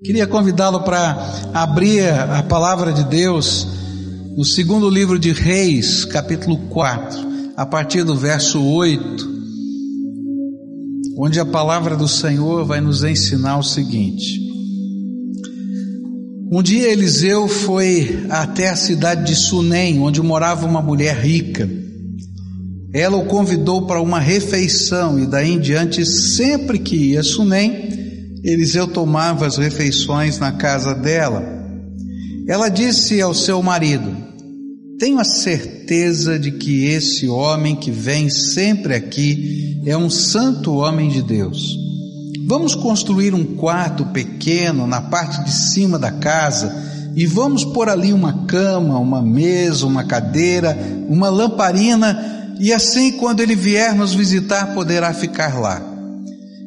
Queria convidá-lo para abrir a palavra de Deus no segundo livro de Reis, capítulo 4, a partir do verso 8, onde a palavra do Senhor vai nos ensinar o seguinte. Um dia Eliseu foi até a cidade de Sunem, onde morava uma mulher rica. Ela o convidou para uma refeição e daí em diante, sempre que ia a Sunem, Eliseu tomava as refeições na casa dela. Ela disse ao seu marido: Tenho a certeza de que esse homem que vem sempre aqui é um santo homem de Deus. Vamos construir um quarto pequeno na parte de cima da casa e vamos pôr ali uma cama, uma mesa, uma cadeira, uma lamparina e assim, quando ele vier nos visitar, poderá ficar lá.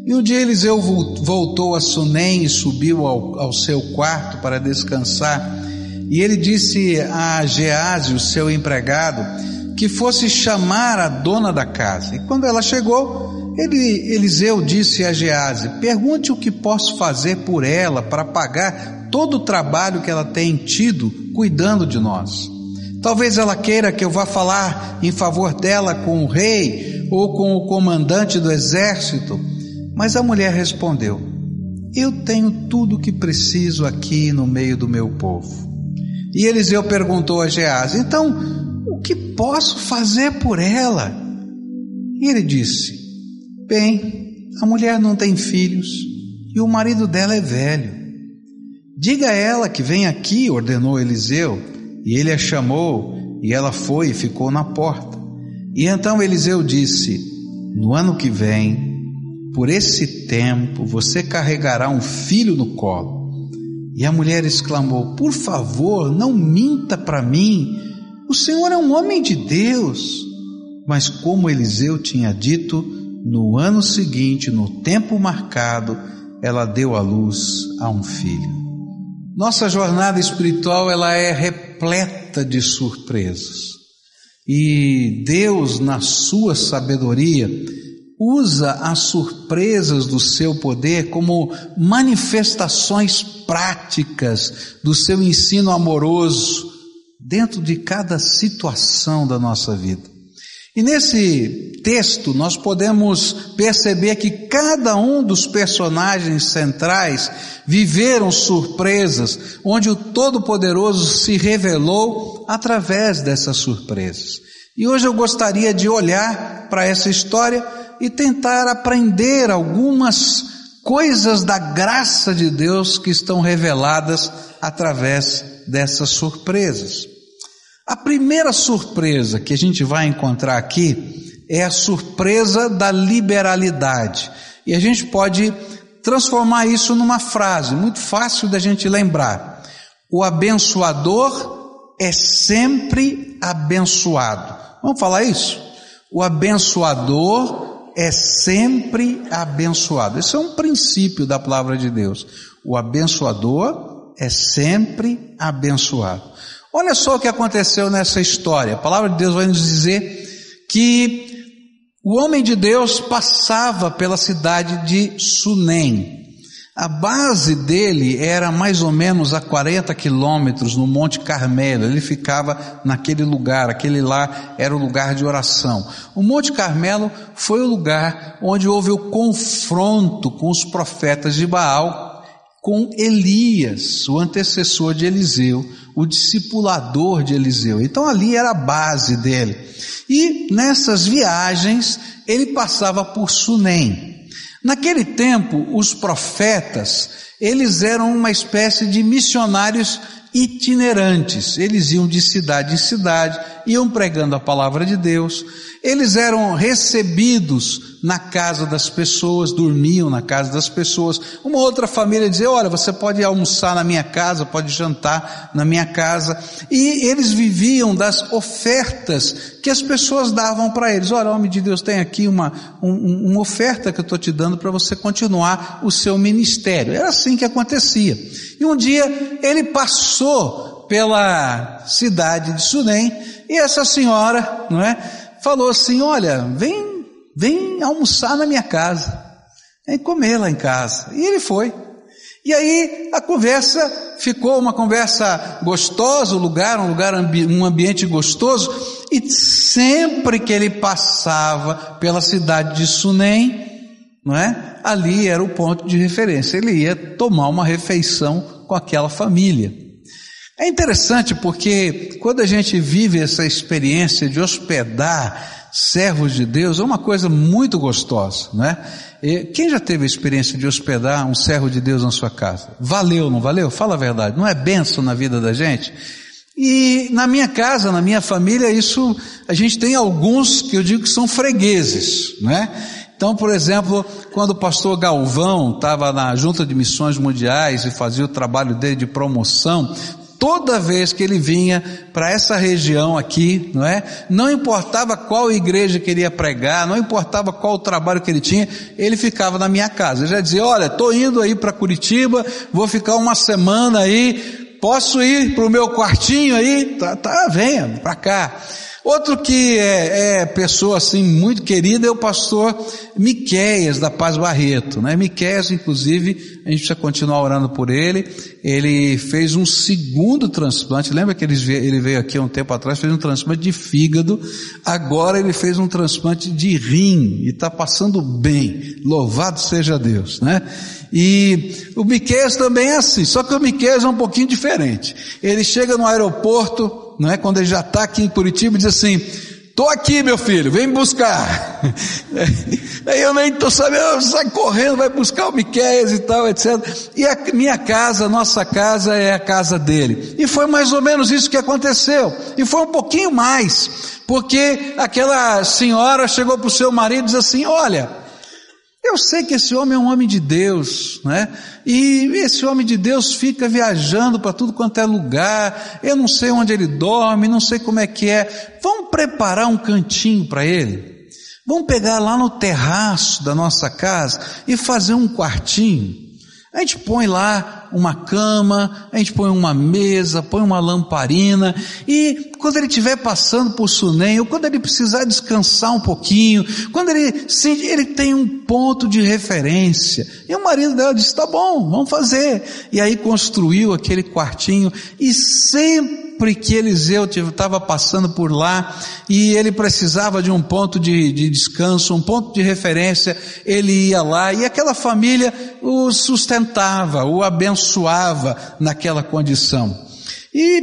E um dia Eliseu voltou a Sunem e subiu ao, ao seu quarto para descansar. E ele disse a Gease, o seu empregado, que fosse chamar a dona da casa. E quando ela chegou, ele, Eliseu disse a Gease: Pergunte o que posso fazer por ela para pagar todo o trabalho que ela tem tido cuidando de nós. Talvez ela queira que eu vá falar em favor dela com o rei ou com o comandante do exército. Mas a mulher respondeu: Eu tenho tudo o que preciso aqui no meio do meu povo. E Eliseu perguntou a Geás: Então, o que posso fazer por ela? E ele disse: Bem, a mulher não tem filhos e o marido dela é velho. Diga a ela que vem aqui, ordenou Eliseu. E ele a chamou, e ela foi e ficou na porta. E então Eliseu disse: No ano que vem, por esse tempo, você carregará um filho no colo. E a mulher exclamou: Por favor, não minta para mim. O Senhor é um homem de Deus. Mas como Eliseu tinha dito, no ano seguinte, no tempo marcado, ela deu à luz a um filho. Nossa jornada espiritual ela é repleta de surpresas. E Deus, na sua sabedoria, usa as surpresas do seu poder como manifestações práticas do seu ensino amoroso dentro de cada situação da nossa vida. E nesse texto nós podemos perceber que cada um dos personagens centrais viveram surpresas, onde o Todo-Poderoso se revelou através dessas surpresas. E hoje eu gostaria de olhar para essa história e tentar aprender algumas coisas da graça de Deus que estão reveladas através dessas surpresas. A primeira surpresa que a gente vai encontrar aqui é a surpresa da liberalidade. E a gente pode transformar isso numa frase muito fácil da gente lembrar. O abençoador é sempre abençoado. Vamos falar isso? O abençoador é sempre abençoado. Esse é um princípio da palavra de Deus. O abençoador é sempre abençoado. Olha só o que aconteceu nessa história. A palavra de Deus vai nos dizer que o homem de Deus passava pela cidade de Sunem. A base dele era mais ou menos a 40 quilômetros no Monte Carmelo. Ele ficava naquele lugar, aquele lá era o lugar de oração. O Monte Carmelo foi o lugar onde houve o confronto com os profetas de Baal com Elias, o antecessor de Eliseu, o discipulador de Eliseu. Então ali era a base dele. E nessas viagens ele passava por Sunem. Naquele tempo, os profetas, eles eram uma espécie de missionários itinerantes. Eles iam de cidade em cidade, iam pregando a palavra de Deus. Eles eram recebidos na casa das pessoas, dormiam na casa das pessoas. Uma outra família dizia: Olha, você pode almoçar na minha casa, pode jantar na minha casa. E eles viviam das ofertas que as pessoas davam para eles. Olha, homem de Deus, tem aqui uma, um, uma oferta que eu estou te dando para você continuar o seu ministério. Era assim que acontecia. E um dia ele passou pela cidade de Sunem e essa senhora, não é, falou assim: Olha, vem Vem almoçar na minha casa. Vem comer lá em casa. E ele foi. E aí a conversa ficou uma conversa gostosa, o lugar, um lugar, um ambiente gostoso, e sempre que ele passava pela cidade de Sunem, não é? Ali era o ponto de referência. Ele ia tomar uma refeição com aquela família. É interessante porque quando a gente vive essa experiência de hospedar servos de Deus, é uma coisa muito gostosa, não é? Quem já teve a experiência de hospedar um servo de Deus na sua casa? Valeu, não valeu? Fala a verdade. Não é benção na vida da gente? E na minha casa, na minha família, isso, a gente tem alguns que eu digo que são fregueses, né? Então, por exemplo, quando o pastor Galvão estava na Junta de Missões Mundiais e fazia o trabalho dele de promoção, toda vez que ele vinha para essa região aqui, não é? Não importava qual igreja queria pregar, não importava qual o trabalho que ele tinha, ele ficava na minha casa. Ele já dizia: Olha, estou indo aí para Curitiba, vou ficar uma semana aí, posso ir para o meu quartinho aí? Tá, tá venha para cá. Outro que é, é, pessoa assim muito querida é o pastor Miqueias da Paz Barreto, né? Miqueias, inclusive, a gente precisa continuar orando por ele. Ele fez um segundo transplante. Lembra que ele veio, aqui há um tempo atrás, fez um transplante de fígado. Agora ele fez um transplante de rim e está passando bem. Louvado seja Deus, né? E o Miqueias também é assim, só que o Miqueias é um pouquinho diferente. Ele chega no aeroporto, não é? Quando ele já está aqui em Curitiba, diz assim, Tô aqui, meu filho, vem me buscar. Aí eu nem tô sabendo, sai correndo, vai buscar o Miqueias e tal, etc. E a minha casa, a nossa casa é a casa dele. E foi mais ou menos isso que aconteceu. E foi um pouquinho mais, porque aquela senhora chegou para o seu marido e disse assim: Olha, eu sei que esse homem é um homem de Deus, né? E esse homem de Deus fica viajando para tudo quanto é lugar. Eu não sei onde ele dorme, não sei como é que é. Vamos preparar um cantinho para ele. Vamos pegar lá no terraço da nossa casa e fazer um quartinho. A gente põe lá uma cama, a gente põe uma mesa, põe uma lamparina, e quando ele estiver passando por Sunem, ou quando ele precisar descansar um pouquinho, quando ele ele tem um ponto de referência. E o marido dela disse: tá bom, vamos fazer. E aí construiu aquele quartinho, e sempre sempre que Eliseu estava passando por lá e ele precisava de um ponto de, de, descanso, um ponto de referência, ele ia lá e aquela família o sustentava, o abençoava naquela condição. E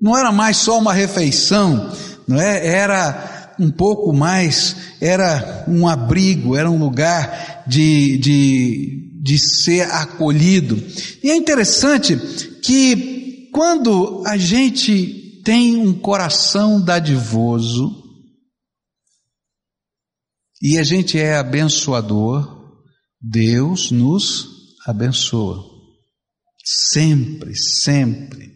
não era mais só uma refeição, não é? Era um pouco mais, era um abrigo, era um lugar de, de, de ser acolhido. E é interessante que quando a gente tem um coração dadivoso e a gente é abençoador, Deus nos abençoa. Sempre, sempre.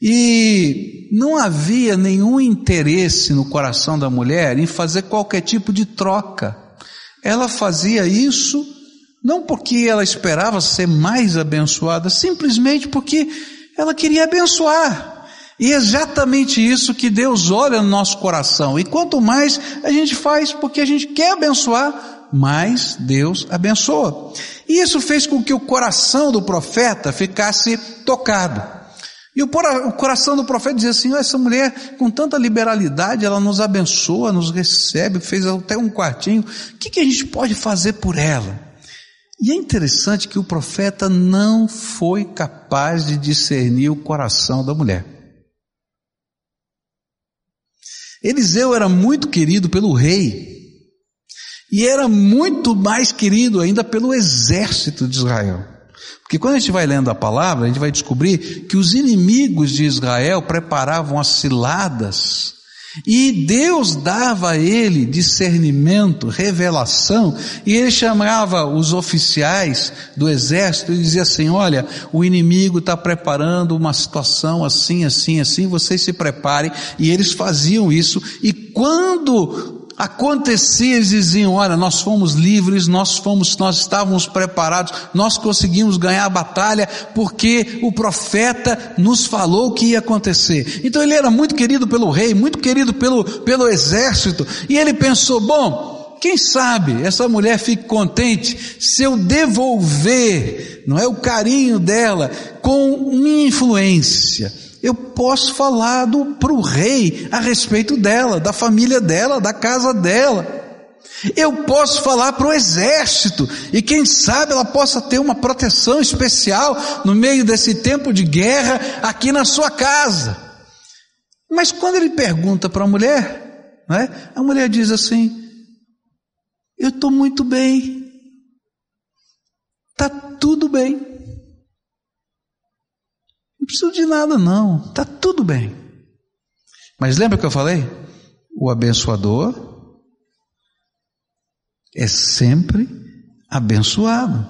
E não havia nenhum interesse no coração da mulher em fazer qualquer tipo de troca. Ela fazia isso não porque ela esperava ser mais abençoada, simplesmente porque ela queria abençoar. E é exatamente isso que Deus olha no nosso coração. E quanto mais a gente faz porque a gente quer abençoar, mais Deus abençoa. E isso fez com que o coração do profeta ficasse tocado. E o, coração do profeta dizia assim: essa mulher, com tanta liberalidade, ela nos abençoa, nos recebe, fez até um quartinho. O que, que a gente pode fazer por ela? E é interessante que o profeta não foi capaz de discernir o coração da mulher. Eliseu era muito querido pelo rei, e era muito mais querido ainda pelo exército de Israel. Porque quando a gente vai lendo a palavra, a gente vai descobrir que os inimigos de Israel preparavam as ciladas e Deus dava a ele discernimento, revelação, e ele chamava os oficiais do exército e dizia assim: Olha, o inimigo está preparando uma situação assim, assim, assim, vocês se preparem. E eles faziam isso, e quando acontecia, eles diziam, olha, nós fomos livres, nós fomos, nós estávamos preparados, nós conseguimos ganhar a batalha, porque o profeta nos falou o que ia acontecer. Então ele era muito querido pelo rei, muito querido pelo, pelo exército, e ele pensou, bom, quem sabe essa mulher fique contente se eu devolver, não é o carinho dela, com minha influência. Eu posso falar para o rei a respeito dela, da família dela, da casa dela. Eu posso falar para o exército, e quem sabe ela possa ter uma proteção especial no meio desse tempo de guerra aqui na sua casa. Mas quando ele pergunta para a mulher, né, a mulher diz assim: Eu estou muito bem, está tudo bem, não preciso de nada, não, está tudo bem. Mas lembra que eu falei? O abençoador é sempre abençoado.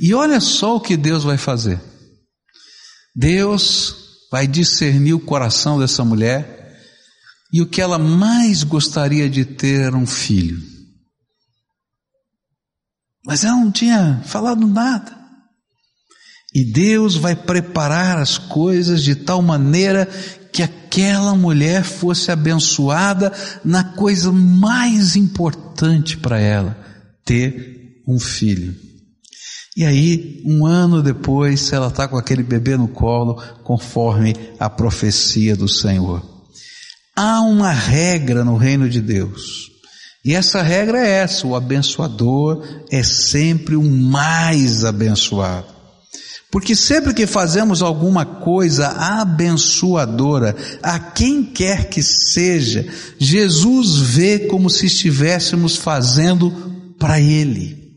E olha só o que Deus vai fazer. Deus vai discernir o coração dessa mulher e o que ela mais gostaria de ter era um filho. Mas ela não tinha falado nada. E Deus vai preparar as coisas de tal maneira que aquela mulher fosse abençoada na coisa mais importante para ela, ter um filho. E aí, um ano depois, ela está com aquele bebê no colo, conforme a profecia do Senhor. Há uma regra no reino de Deus. E essa regra é essa: o abençoador é sempre o mais abençoado. Porque sempre que fazemos alguma coisa abençoadora, a quem quer que seja, Jesus vê como se estivéssemos fazendo para Ele.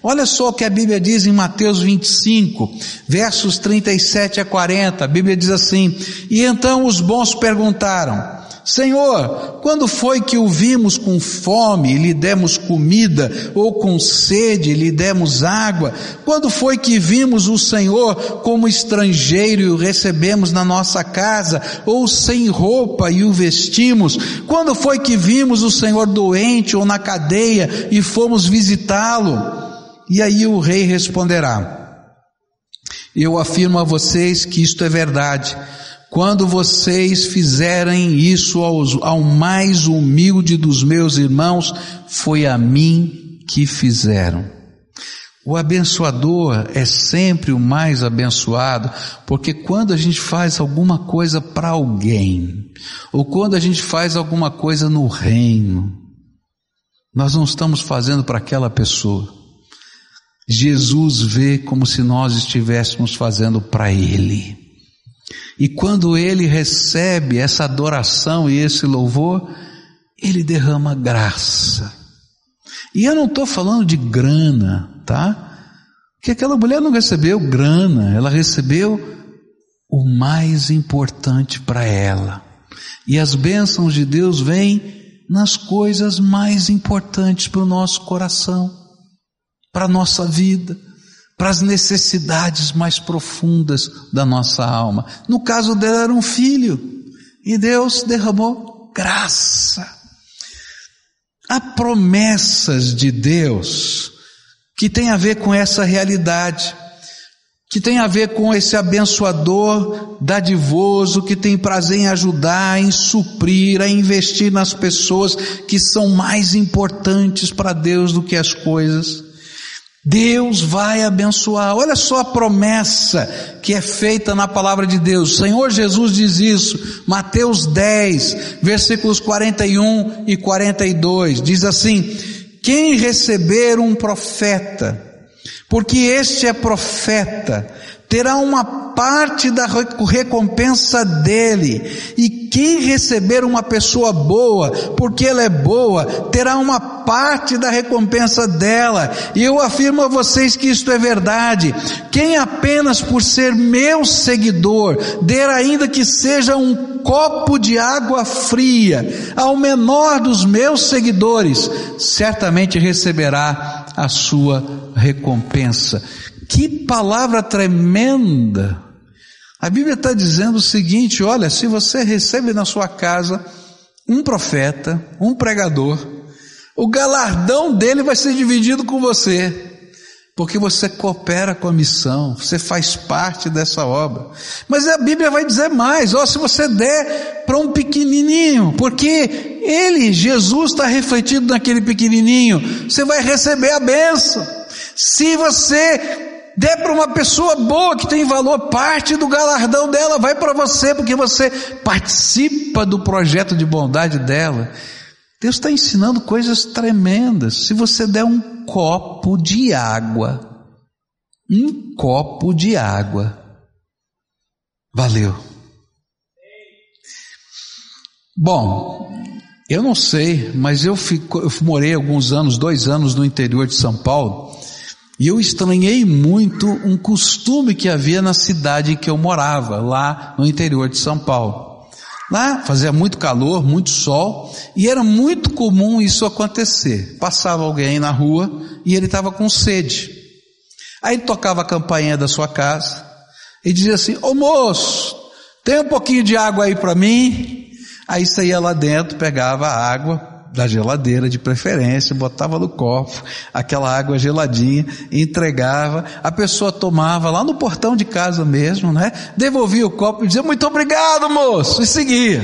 Olha só o que a Bíblia diz em Mateus 25, versos 37 a 40. A Bíblia diz assim: E então os bons perguntaram: Senhor, quando foi que o vimos com fome e lhe demos comida, ou com sede e lhe demos água? Quando foi que vimos o Senhor como estrangeiro e o recebemos na nossa casa, ou sem roupa e o vestimos? Quando foi que vimos o Senhor doente ou na cadeia e fomos visitá-lo? E aí o rei responderá: Eu afirmo a vocês que isto é verdade. Quando vocês fizerem isso aos, ao mais humilde dos meus irmãos, foi a mim que fizeram. O abençoador é sempre o mais abençoado, porque quando a gente faz alguma coisa para alguém, ou quando a gente faz alguma coisa no reino, nós não estamos fazendo para aquela pessoa. Jesus vê como se nós estivéssemos fazendo para Ele. E quando ele recebe essa adoração e esse louvor, ele derrama graça. E eu não estou falando de grana, tá? Que aquela mulher não recebeu grana, ela recebeu o mais importante para ela. E as bênçãos de Deus vêm nas coisas mais importantes para o nosso coração, para a nossa vida para as necessidades mais profundas da nossa alma. No caso dela era um filho, e Deus derramou graça. Há promessas de Deus que tem a ver com essa realidade, que tem a ver com esse abençoador dadivoso que tem prazer em ajudar, em suprir, a investir nas pessoas que são mais importantes para Deus do que as coisas. Deus vai abençoar. Olha só a promessa que é feita na palavra de Deus. O Senhor Jesus diz isso, Mateus 10, versículos 41 e 42. Diz assim: Quem receber um profeta, porque este é profeta, terá uma parte da recompensa dele. E quem receber uma pessoa boa, porque ela é boa, terá uma parte da recompensa dela. E eu afirmo a vocês que isto é verdade. Quem apenas por ser meu seguidor, der ainda que seja um copo de água fria ao menor dos meus seguidores, certamente receberá a sua recompensa. Que palavra tremenda! A Bíblia está dizendo o seguinte: olha, se você recebe na sua casa um profeta, um pregador, o galardão dele vai ser dividido com você porque você coopera com a missão, você faz parte dessa obra. Mas a Bíblia vai dizer mais, ó, se você der para um pequenininho, porque ele, Jesus, está refletido naquele pequenininho. Você vai receber a benção. Se você der para uma pessoa boa que tem valor, parte do galardão dela vai para você, porque você participa do projeto de bondade dela. Deus está ensinando coisas tremendas. Se você der um copo de água, um copo de água, valeu. Bom, eu não sei, mas eu, fico, eu morei alguns anos, dois anos no interior de São Paulo, e eu estranhei muito um costume que havia na cidade em que eu morava, lá no interior de São Paulo. Lá fazia muito calor, muito sol, e era muito comum isso acontecer. Passava alguém na rua e ele estava com sede. Aí tocava a campainha da sua casa e dizia assim: Ô moço, tem um pouquinho de água aí para mim? Aí saía lá dentro, pegava a água da geladeira de preferência, botava no copo, aquela água geladinha, entregava, a pessoa tomava lá no portão de casa mesmo, né? Devolvia o copo e dizia, muito obrigado moço, e seguia.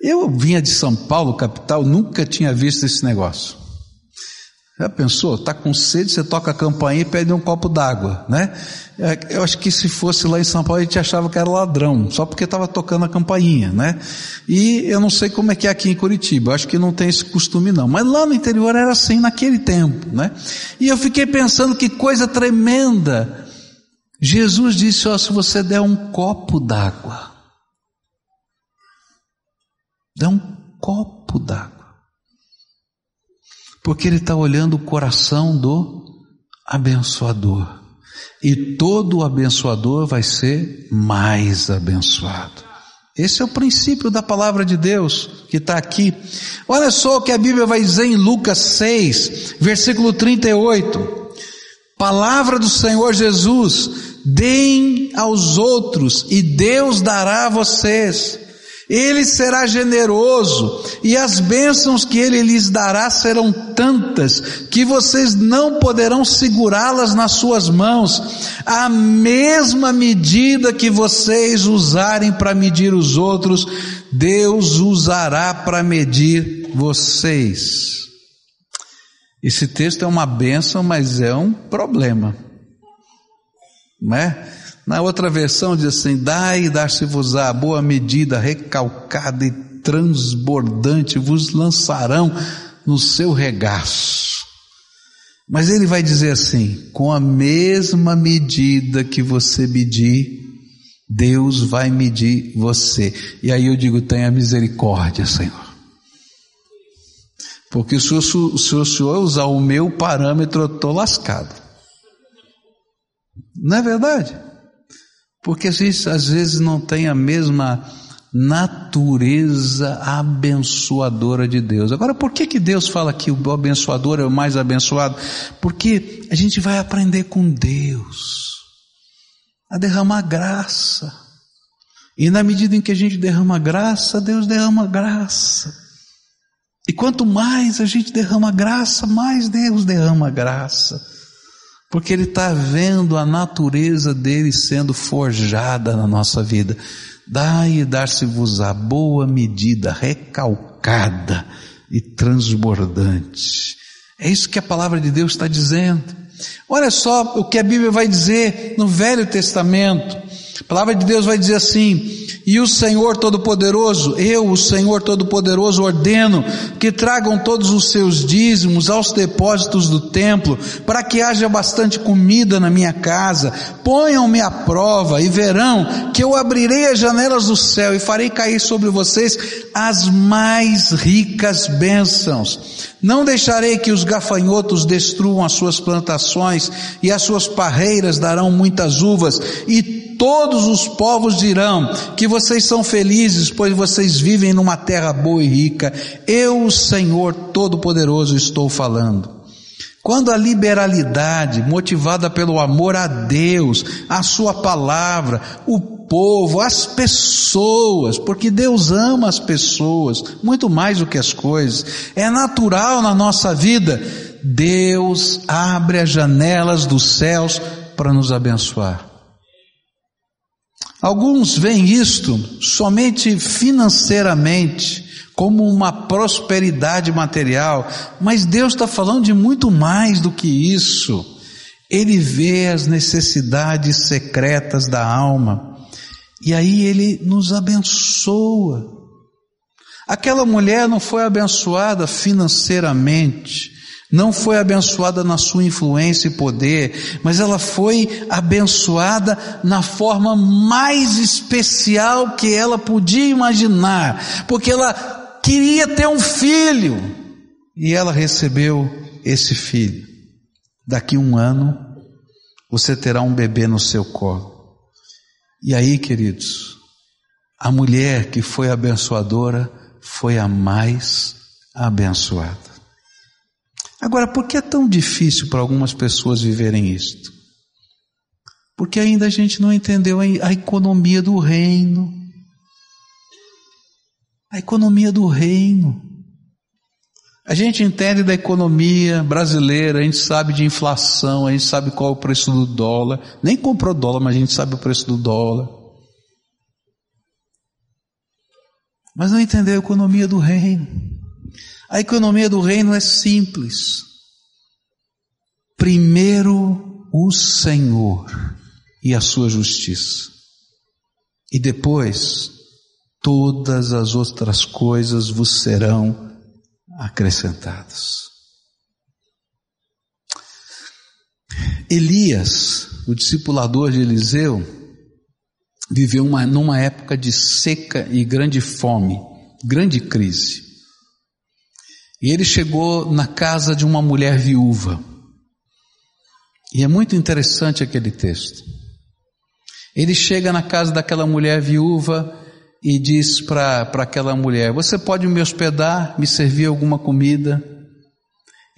Eu vinha de São Paulo, capital, nunca tinha visto esse negócio. Já pensou? Tá com sede, você toca a campainha e pede um copo d'água, né? É, eu acho que se fosse lá em São Paulo a gente achava que era ladrão, só porque estava tocando a campainha, né? E eu não sei como é que é aqui em Curitiba, eu acho que não tem esse costume não, mas lá no interior era assim naquele tempo, né? E eu fiquei pensando que coisa tremenda. Jesus disse, ó, se você der um copo d'água, dá um copo d'água porque Ele está olhando o coração do abençoador. E todo abençoador vai ser mais abençoado. Esse é o princípio da palavra de Deus que está aqui. Olha só o que a Bíblia vai dizer em Lucas 6, versículo 38. Palavra do Senhor Jesus: deem aos outros e Deus dará a vocês. Ele será generoso e as bênçãos que ele lhes dará serão tantas que vocês não poderão segurá-las nas suas mãos. A mesma medida que vocês usarem para medir os outros, Deus usará para medir vocês. Esse texto é uma bênção, mas é um problema. Não é? Na outra versão diz assim: Dai e dar-se-vos-á boa medida, recalcada e transbordante, vos lançarão no seu regaço. Mas ele vai dizer assim: com a mesma medida que você medir, Deus vai medir você. E aí eu digo: tenha misericórdia, Senhor. Porque se o, se o Senhor usar o meu parâmetro, eu estou lascado. Não é verdade? Porque a gente às vezes não tem a mesma natureza abençoadora de Deus. Agora, por que, que Deus fala que o abençoador é o mais abençoado? Porque a gente vai aprender com Deus a derramar graça. E na medida em que a gente derrama graça, Deus derrama graça. E quanto mais a gente derrama graça, mais Deus derrama graça porque ele está vendo a natureza dele sendo forjada na nossa vida. Dai e dar-se-vos a boa medida, recalcada e transbordante. É isso que a palavra de Deus está dizendo. Olha só o que a Bíblia vai dizer no Velho Testamento. A palavra de Deus vai dizer assim: e o Senhor Todo-Poderoso, eu, o Senhor Todo-Poderoso, ordeno que tragam todos os seus dízimos aos depósitos do templo, para que haja bastante comida na minha casa. Ponham-me à prova e verão que eu abrirei as janelas do céu e farei cair sobre vocês as mais ricas bênçãos. Não deixarei que os gafanhotos destruam as suas plantações e as suas parreiras darão muitas uvas e todos os povos dirão que vocês são felizes, pois vocês vivem numa terra boa e rica. Eu, o Senhor Todo-Poderoso, estou falando. Quando a liberalidade, motivada pelo amor a Deus, a Sua palavra, o povo, as pessoas, porque Deus ama as pessoas muito mais do que as coisas, é natural na nossa vida, Deus abre as janelas dos céus para nos abençoar. Alguns veem isto somente financeiramente, como uma prosperidade material, mas Deus está falando de muito mais do que isso. Ele vê as necessidades secretas da alma e aí ele nos abençoa. Aquela mulher não foi abençoada financeiramente, não foi abençoada na sua influência e poder, mas ela foi abençoada na forma mais especial que ela podia imaginar, porque ela queria ter um filho e ela recebeu esse filho. Daqui um ano você terá um bebê no seu colo. E aí, queridos, a mulher que foi abençoadora foi a mais abençoada. Agora, por que é tão difícil para algumas pessoas viverem isto? Porque ainda a gente não entendeu a economia do reino. A economia do reino. A gente entende da economia brasileira, a gente sabe de inflação, a gente sabe qual é o preço do dólar. Nem comprou dólar, mas a gente sabe o preço do dólar. Mas não entendeu a economia do reino. A economia do reino é simples. Primeiro o Senhor e a sua justiça. E depois todas as outras coisas vos serão acrescentadas. Elias, o discipulador de Eliseu, viveu uma, numa época de seca e grande fome, grande crise. E ele chegou na casa de uma mulher viúva. E é muito interessante aquele texto. Ele chega na casa daquela mulher viúva e diz para aquela mulher: Você pode me hospedar, me servir alguma comida?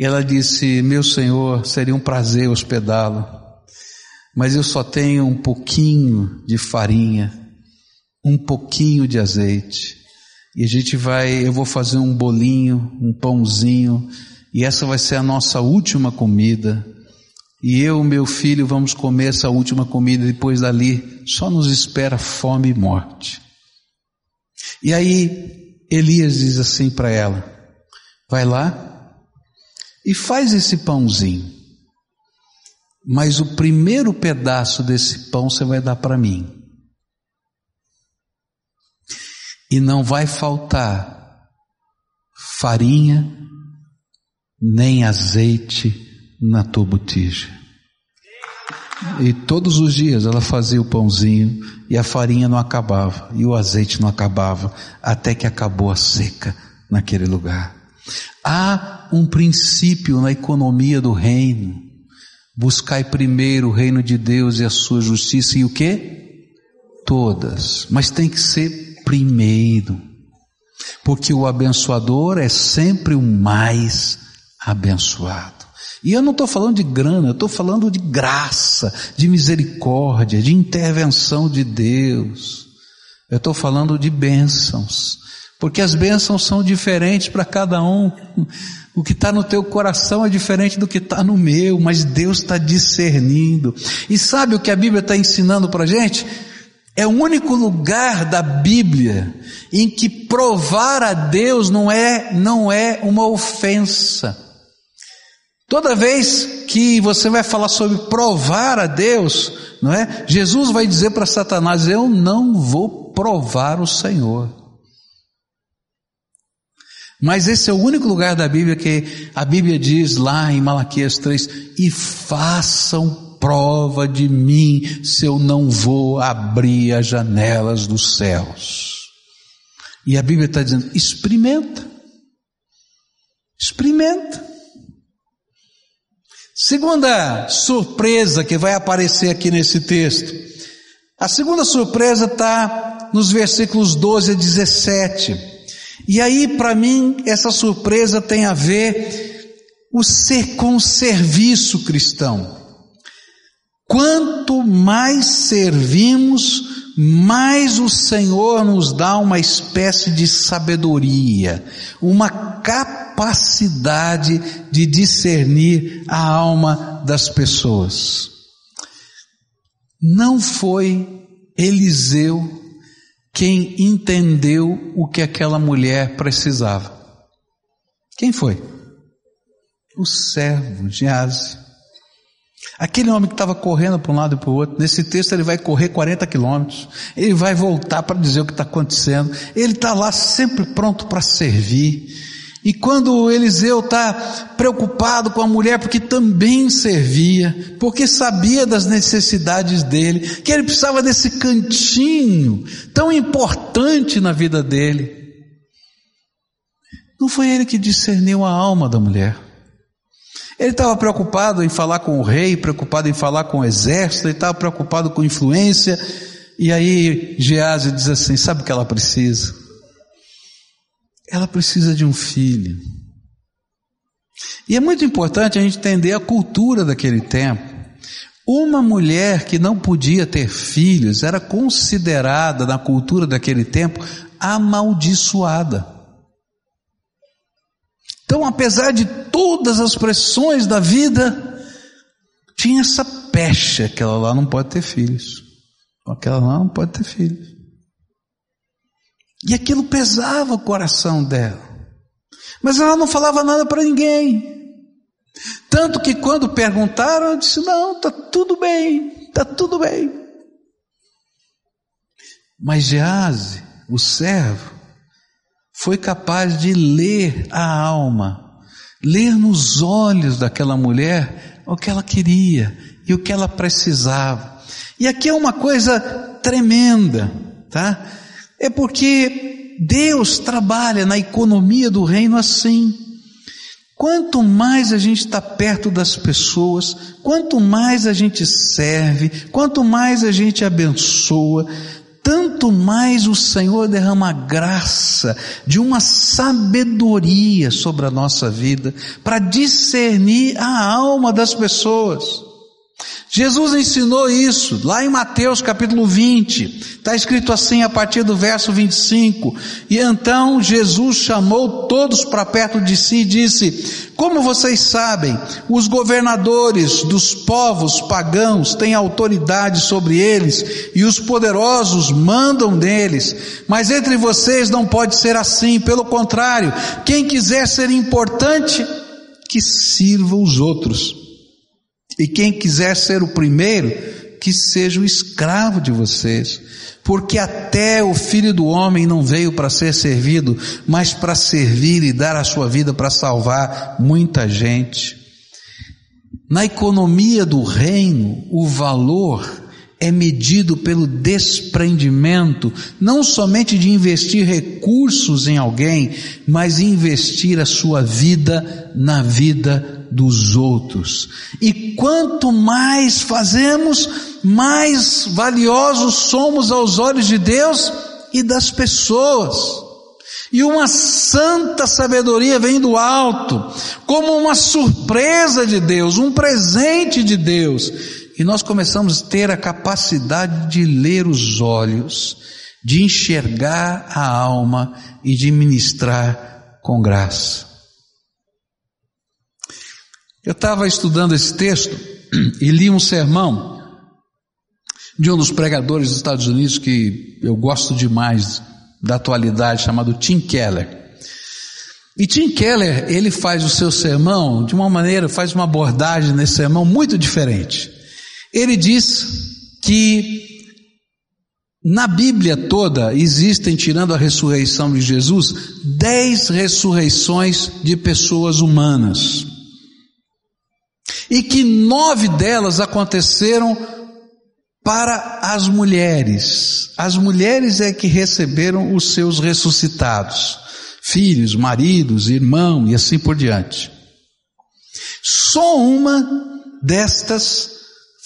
E ela disse: Meu senhor, seria um prazer hospedá-lo, mas eu só tenho um pouquinho de farinha, um pouquinho de azeite. E a gente vai, eu vou fazer um bolinho, um pãozinho, e essa vai ser a nossa última comida. E eu e meu filho vamos comer essa última comida, depois dali só nos espera fome e morte. E aí Elias diz assim para ela: vai lá e faz esse pãozinho, mas o primeiro pedaço desse pão você vai dar para mim. E não vai faltar farinha nem azeite na tua botija. E todos os dias ela fazia o pãozinho e a farinha não acabava e o azeite não acabava até que acabou a seca naquele lugar. Há um princípio na economia do reino. Buscai primeiro o reino de Deus e a sua justiça e o que? Todas. Mas tem que ser primeiro, porque o abençoador é sempre o mais abençoado. E eu não estou falando de grana, eu estou falando de graça, de misericórdia, de intervenção de Deus. Eu estou falando de bênçãos, porque as bênçãos são diferentes para cada um. O que está no teu coração é diferente do que está no meu, mas Deus está discernindo. E sabe o que a Bíblia está ensinando para a gente? É o único lugar da Bíblia em que provar a Deus não é, não é uma ofensa. Toda vez que você vai falar sobre provar a Deus, não é? Jesus vai dizer para Satanás: Eu não vou provar o Senhor. Mas esse é o único lugar da Bíblia que a Bíblia diz lá em Malaquias 3: E façam prova de mim se eu não vou abrir as janelas dos céus. E a Bíblia está dizendo: experimenta, experimenta. Segunda surpresa que vai aparecer aqui nesse texto. A segunda surpresa está nos versículos 12 a 17. E aí, para mim, essa surpresa tem a ver o ser com serviço cristão. Quanto mais servimos, mais o Senhor nos dá uma espécie de sabedoria, uma capacidade de discernir a alma das pessoas. Não foi Eliseu quem entendeu o que aquela mulher precisava. Quem foi? O servo Gease. Aquele homem que estava correndo para um lado e para o outro, nesse texto ele vai correr 40 quilômetros, ele vai voltar para dizer o que está acontecendo, ele está lá sempre pronto para servir. E quando Eliseu está preocupado com a mulher, porque também servia, porque sabia das necessidades dele, que ele precisava desse cantinho tão importante na vida dele, não foi ele que discerniu a alma da mulher. Ele estava preocupado em falar com o rei, preocupado em falar com o exército, ele estava preocupado com influência, e aí Gease diz assim: sabe o que ela precisa? ela precisa de um filho. E é muito importante a gente entender a cultura daquele tempo. Uma mulher que não podia ter filhos era considerada na cultura daquele tempo amaldiçoada. Então, apesar de todas as pressões da vida, tinha essa pecha, aquela lá não pode ter filhos. Aquela lá não pode ter filhos. E aquilo pesava o coração dela. Mas ela não falava nada para ninguém. Tanto que quando perguntaram, ela disse: Não, está tudo bem, está tudo bem. Mas Gease, o servo, foi capaz de ler a alma, ler nos olhos daquela mulher o que ela queria e o que ela precisava. E aqui é uma coisa tremenda, tá? É porque Deus trabalha na economia do reino assim. Quanto mais a gente está perto das pessoas, quanto mais a gente serve, quanto mais a gente abençoa, tanto mais o Senhor derrama graça de uma sabedoria sobre a nossa vida para discernir a alma das pessoas. Jesus ensinou isso lá em Mateus capítulo 20, está escrito assim a partir do verso 25: E então Jesus chamou todos para perto de si e disse: Como vocês sabem, os governadores dos povos pagãos têm autoridade sobre eles e os poderosos mandam deles, mas entre vocês não pode ser assim, pelo contrário, quem quiser ser importante, que sirva os outros. E quem quiser ser o primeiro, que seja o escravo de vocês. Porque até o filho do homem não veio para ser servido, mas para servir e dar a sua vida para salvar muita gente. Na economia do reino, o valor é medido pelo desprendimento, não somente de investir recursos em alguém, mas investir a sua vida na vida dos outros. E quanto mais fazemos, mais valiosos somos aos olhos de Deus e das pessoas. E uma santa sabedoria vem do alto, como uma surpresa de Deus, um presente de Deus. E nós começamos a ter a capacidade de ler os olhos, de enxergar a alma e de ministrar com graça. Eu estava estudando esse texto e li um sermão de um dos pregadores dos Estados Unidos que eu gosto demais da atualidade, chamado Tim Keller. E Tim Keller, ele faz o seu sermão de uma maneira, faz uma abordagem nesse sermão muito diferente. Ele diz que na Bíblia toda existem, tirando a ressurreição de Jesus, dez ressurreições de pessoas humanas e que nove delas aconteceram para as mulheres. As mulheres é que receberam os seus ressuscitados, filhos, maridos, irmão e assim por diante. Só uma destas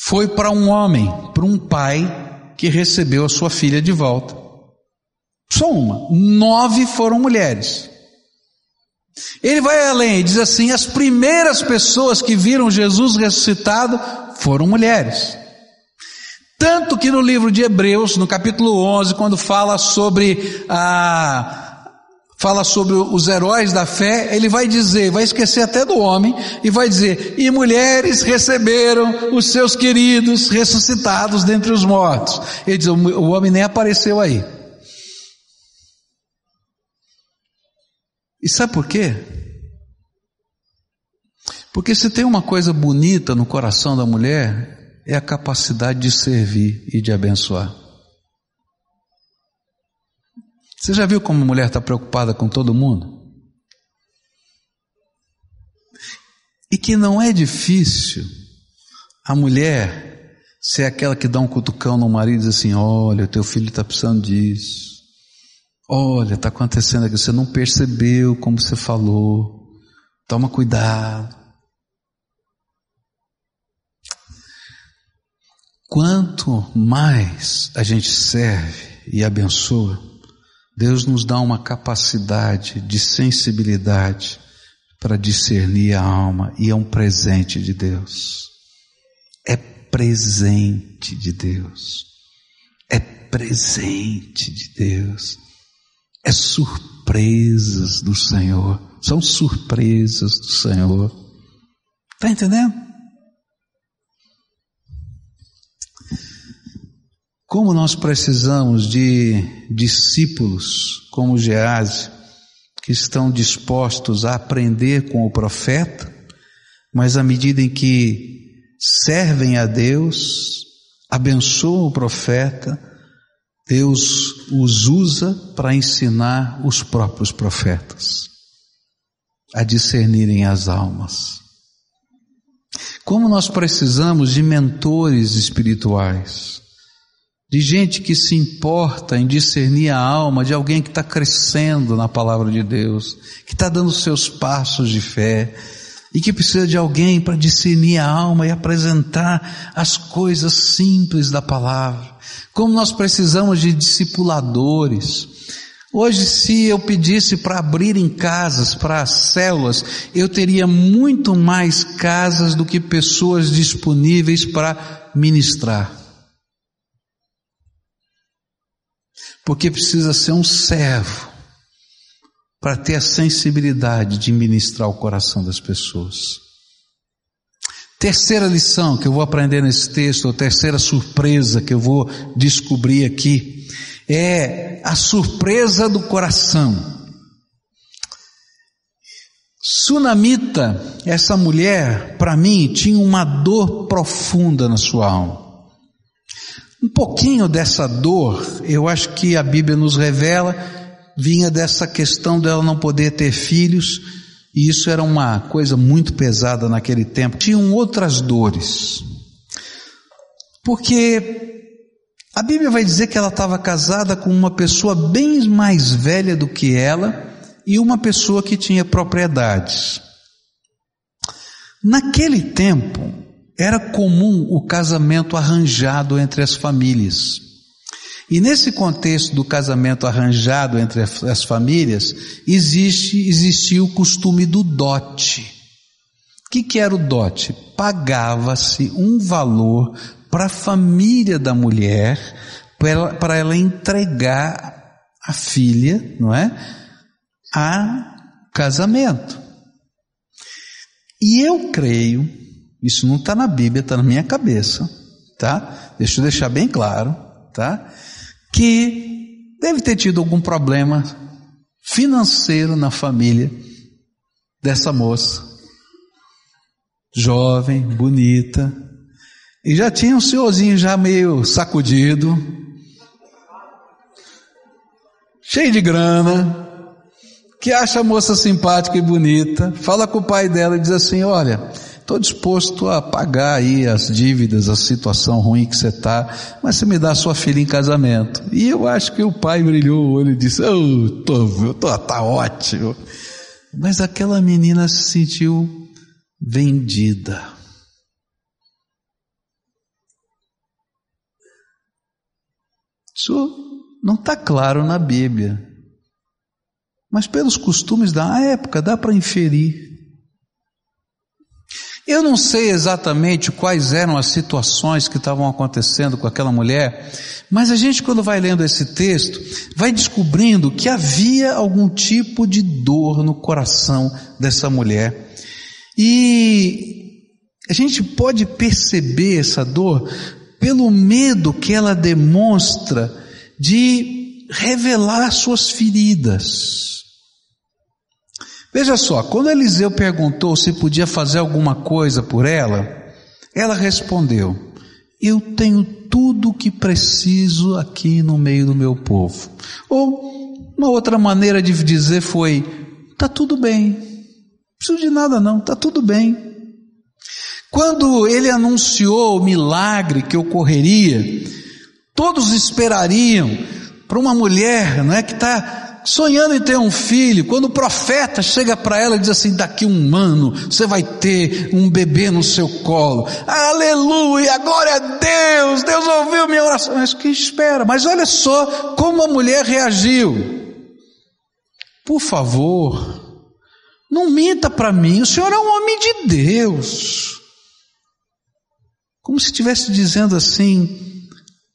foi para um homem, para um pai que recebeu a sua filha de volta. Só uma. Nove foram mulheres. Ele vai além e diz assim: as primeiras pessoas que viram Jesus ressuscitado foram mulheres. Tanto que no livro de Hebreus, no capítulo 11, quando fala sobre a fala sobre os heróis da fé, ele vai dizer, vai esquecer até do homem, e vai dizer: E mulheres receberam os seus queridos ressuscitados dentre os mortos. Ele diz: O homem nem apareceu aí. E sabe por quê? Porque se tem uma coisa bonita no coração da mulher, é a capacidade de servir e de abençoar. Você já viu como a mulher está preocupada com todo mundo? E que não é difícil a mulher ser aquela que dá um cutucão no marido e diz assim: Olha, teu filho está precisando disso. Olha, está acontecendo aqui, você não percebeu como você falou. Toma cuidado. Quanto mais a gente serve e abençoa, Deus nos dá uma capacidade de sensibilidade para discernir a alma e é um presente de Deus. É presente de Deus. É presente de Deus. É surpresas do Senhor. São surpresas do Senhor. Está entendendo? Como nós precisamos de discípulos como Gease, que estão dispostos a aprender com o profeta, mas à medida em que servem a Deus, abençoam o profeta, Deus os usa para ensinar os próprios profetas a discernirem as almas. Como nós precisamos de mentores espirituais de gente que se importa em discernir a alma de alguém que está crescendo na palavra de Deus, que está dando seus passos de fé e que precisa de alguém para discernir a alma e apresentar as coisas simples da palavra. Como nós precisamos de discipuladores. Hoje, se eu pedisse para abrir em casas, para células, eu teria muito mais casas do que pessoas disponíveis para ministrar. porque precisa ser um servo para ter a sensibilidade de ministrar o coração das pessoas. Terceira lição que eu vou aprender nesse texto, ou terceira surpresa que eu vou descobrir aqui, é a surpresa do coração. Sunamita, essa mulher, para mim, tinha uma dor profunda na sua alma. Um pouquinho dessa dor, eu acho que a Bíblia nos revela, vinha dessa questão dela não poder ter filhos, e isso era uma coisa muito pesada naquele tempo. Tinham outras dores. Porque a Bíblia vai dizer que ela estava casada com uma pessoa bem mais velha do que ela e uma pessoa que tinha propriedades. Naquele tempo, era comum o casamento arranjado entre as famílias. E nesse contexto do casamento arranjado entre as famílias, existe, existia o costume do dote. O que, que era o dote? Pagava-se um valor para a família da mulher, para ela, entregar a filha, não é? A casamento. E eu creio isso não está na Bíblia, está na minha cabeça, tá? Deixa eu deixar bem claro, tá? Que deve ter tido algum problema financeiro na família dessa moça, jovem, bonita, e já tinha um senhorzinho já meio sacudido, cheio de grana, que acha a moça simpática e bonita, fala com o pai dela e diz assim: Olha, Estou disposto a pagar aí as dívidas, a situação ruim que você está, mas você me dá sua filha em casamento. E eu acho que o pai brilhou o olho e disse, oh, tô, tô, tá ótimo. Mas aquela menina se sentiu vendida. Isso não está claro na Bíblia. Mas pelos costumes da época dá para inferir. Eu não sei exatamente quais eram as situações que estavam acontecendo com aquela mulher, Mas a gente, quando vai lendo esse texto, vai descobrindo que havia algum tipo de dor no coração dessa mulher. E a gente pode perceber essa dor pelo medo que ela demonstra de revelar suas feridas. Veja só, quando Eliseu perguntou se podia fazer alguma coisa por ela, ela respondeu: Eu tenho tudo o que preciso aqui no meio do meu povo. Ou uma outra maneira de dizer foi: Tá tudo bem, não preciso de nada não, tá tudo bem. Quando ele anunciou o milagre que ocorreria, todos esperariam para uma mulher, não é que está sonhando em ter um filho, quando o profeta chega para ela e diz assim: daqui um ano você vai ter um bebê no seu colo, aleluia, glória a Deus, Deus ouviu minha oração. Mas que espera? Mas olha só como a mulher reagiu. Por favor, não minta para mim, o senhor é um homem de Deus. Como se estivesse dizendo assim: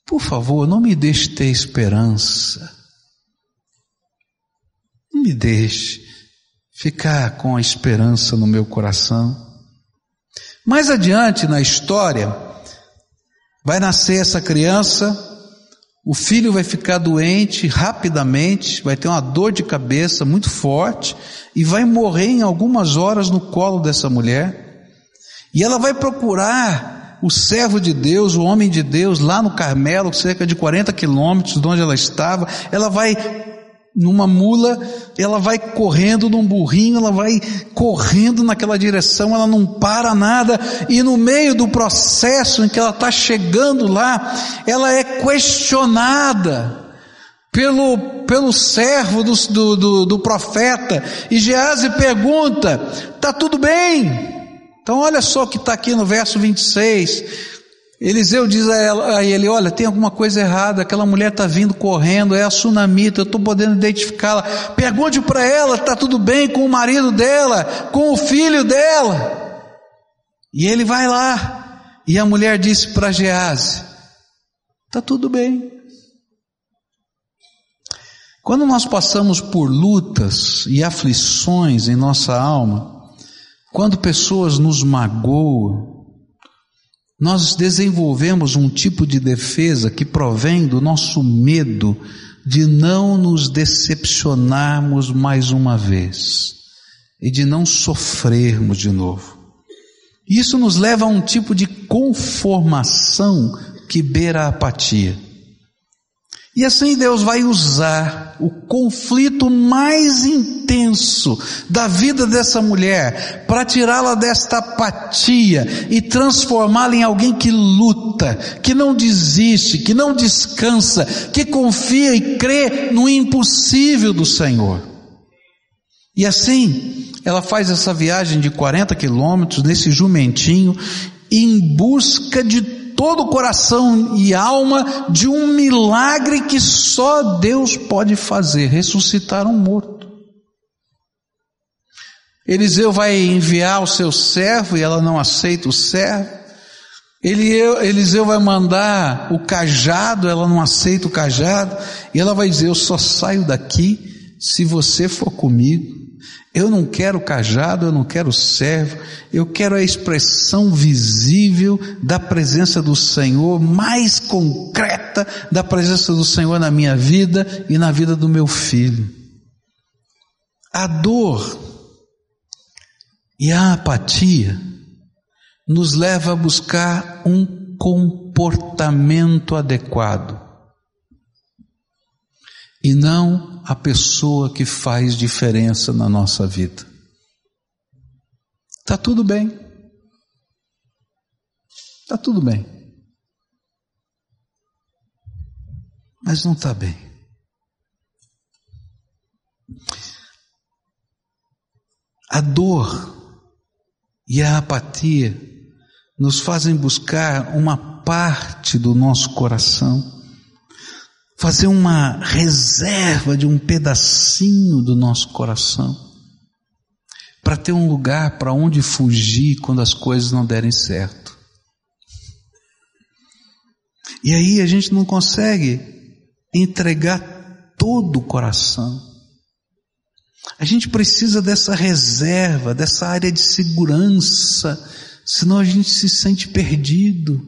por favor, não me deixe ter esperança me deixe ficar com a esperança no meu coração. Mais adiante na história, vai nascer essa criança, o filho vai ficar doente rapidamente, vai ter uma dor de cabeça muito forte e vai morrer em algumas horas no colo dessa mulher. E ela vai procurar o servo de Deus, o homem de Deus, lá no Carmelo, cerca de 40 quilômetros de onde ela estava. Ela vai numa mula, ela vai correndo num burrinho, ela vai correndo naquela direção, ela não para nada, e no meio do processo em que ela está chegando lá, ela é questionada pelo, pelo servo do, do, do, do profeta, e Gease pergunta: está tudo bem? Então olha só o que está aqui no verso 26. Eliseu diz a, ela, a ele: Olha, tem alguma coisa errada, aquela mulher está vindo correndo, é a sunamita, eu estou podendo identificá-la. Pergunte para ela: está tudo bem com o marido dela, com o filho dela? E ele vai lá, e a mulher disse para Gease: Está tudo bem. Quando nós passamos por lutas e aflições em nossa alma, quando pessoas nos magoam, nós desenvolvemos um tipo de defesa que provém do nosso medo de não nos decepcionarmos mais uma vez e de não sofrermos de novo. Isso nos leva a um tipo de conformação que beira a apatia. E assim Deus vai usar o conflito mais intenso da vida dessa mulher para tirá-la desta apatia e transformá-la em alguém que luta, que não desiste, que não descansa, que confia e crê no impossível do Senhor. E assim, ela faz essa viagem de 40 quilômetros nesse jumentinho em busca de todo o coração e alma de um milagre que só Deus pode fazer, ressuscitar um morto. Eliseu vai enviar o seu servo e ela não aceita o servo. Eliseu vai mandar o cajado, ela não aceita o cajado, e ela vai dizer: Eu só saio daqui se você for comigo. Eu não quero cajado, eu não quero servo, eu quero a expressão visível da presença do Senhor, mais concreta da presença do Senhor na minha vida e na vida do meu filho. A dor e a apatia nos leva a buscar um comportamento adequado e não a pessoa que faz diferença na nossa vida. Tá tudo bem. Tá tudo bem. Mas não está bem. A dor e a apatia nos fazem buscar uma parte do nosso coração fazer uma reserva de um pedacinho do nosso coração, para ter um lugar para onde fugir quando as coisas não derem certo. E aí a gente não consegue entregar todo o coração. A gente precisa dessa reserva, dessa área de segurança, senão a gente se sente perdido.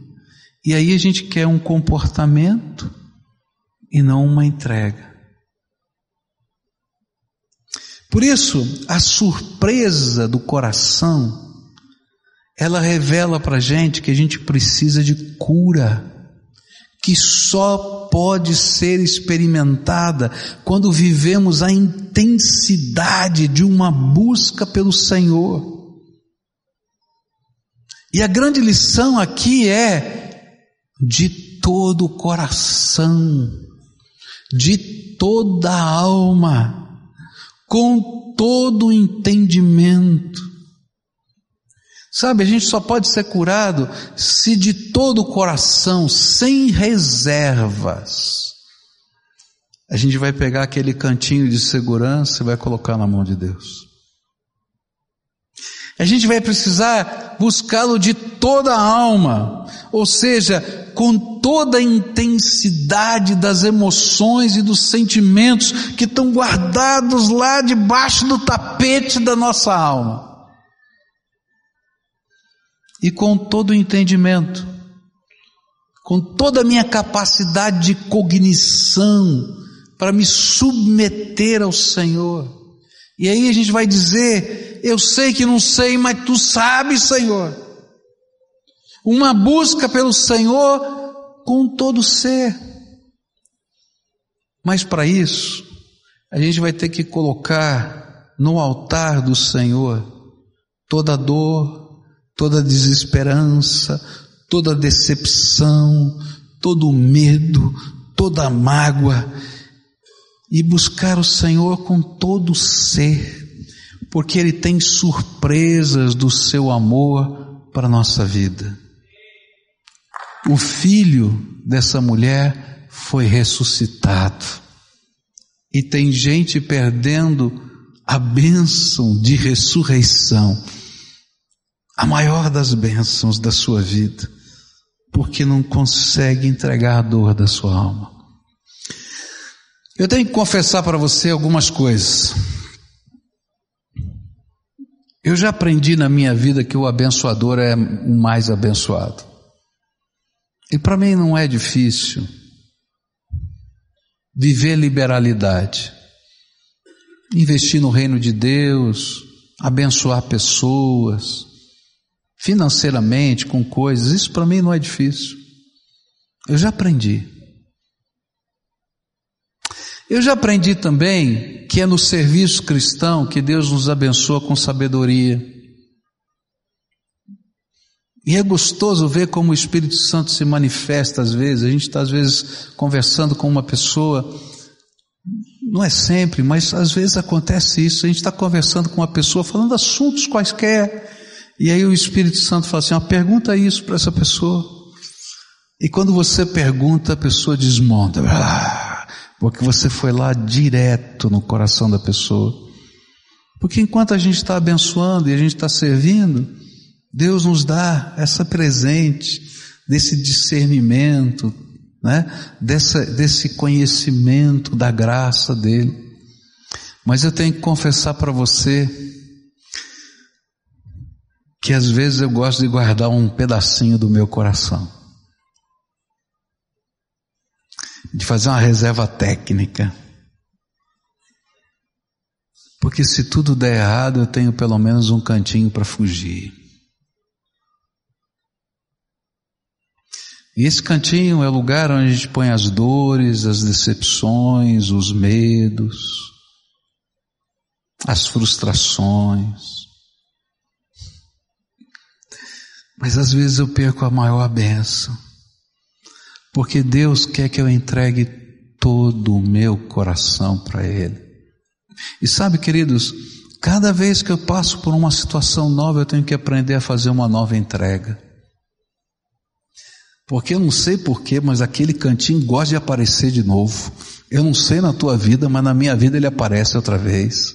E aí a gente quer um comportamento e não uma entrega. Por isso, a surpresa do coração, ela revela para gente que a gente precisa de cura, que só pode ser experimentada quando vivemos a intensidade de uma busca pelo Senhor. E a grande lição aqui é de todo o coração, de toda a alma com todo o entendimento. Sabe, a gente só pode ser curado se de todo o coração, sem reservas, a gente vai pegar aquele cantinho de segurança e vai colocar na mão de Deus. A gente vai precisar buscá-lo de toda a alma, ou seja, com toda a intensidade das emoções e dos sentimentos que estão guardados lá debaixo do tapete da nossa alma. E com todo o entendimento, com toda a minha capacidade de cognição para me submeter ao Senhor. E aí a gente vai dizer: Eu sei que não sei, mas tu sabes, Senhor uma busca pelo Senhor com todo ser. Mas para isso, a gente vai ter que colocar no altar do Senhor toda dor, toda desesperança, toda decepção, todo medo, toda mágoa e buscar o Senhor com todo ser, porque Ele tem surpresas do seu amor para a nossa vida. O filho dessa mulher foi ressuscitado. E tem gente perdendo a bênção de ressurreição, a maior das bênçãos da sua vida, porque não consegue entregar a dor da sua alma. Eu tenho que confessar para você algumas coisas. Eu já aprendi na minha vida que o abençoador é o mais abençoado. E para mim não é difícil viver liberalidade, investir no reino de Deus, abençoar pessoas, financeiramente, com coisas, isso para mim não é difícil. Eu já aprendi. Eu já aprendi também que é no serviço cristão que Deus nos abençoa com sabedoria. E é gostoso ver como o Espírito Santo se manifesta às vezes. A gente está às vezes conversando com uma pessoa, não é sempre, mas às vezes acontece isso. A gente está conversando com uma pessoa, falando assuntos quaisquer, e aí o Espírito Santo fala assim: ó, pergunta isso para essa pessoa. E quando você pergunta, a pessoa desmonta, ah, porque você foi lá direto no coração da pessoa. Porque enquanto a gente está abençoando e a gente está servindo, Deus nos dá essa presente desse discernimento, né? Dessa, desse conhecimento da graça dele. Mas eu tenho que confessar para você que às vezes eu gosto de guardar um pedacinho do meu coração, de fazer uma reserva técnica. Porque se tudo der errado, eu tenho pelo menos um cantinho para fugir. E esse cantinho é o lugar onde a gente põe as dores, as decepções, os medos, as frustrações. Mas às vezes eu perco a maior benção, porque Deus quer que eu entregue todo o meu coração para Ele. E sabe, queridos, cada vez que eu passo por uma situação nova, eu tenho que aprender a fazer uma nova entrega. Porque eu não sei porquê, mas aquele cantinho gosta de aparecer de novo. Eu não sei na tua vida, mas na minha vida ele aparece outra vez.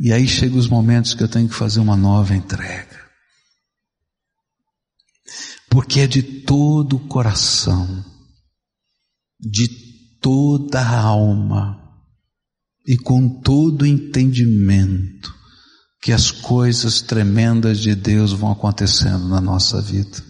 E aí chegam os momentos que eu tenho que fazer uma nova entrega. Porque é de todo o coração de toda a alma e com todo o entendimento que as coisas tremendas de Deus vão acontecendo na nossa vida.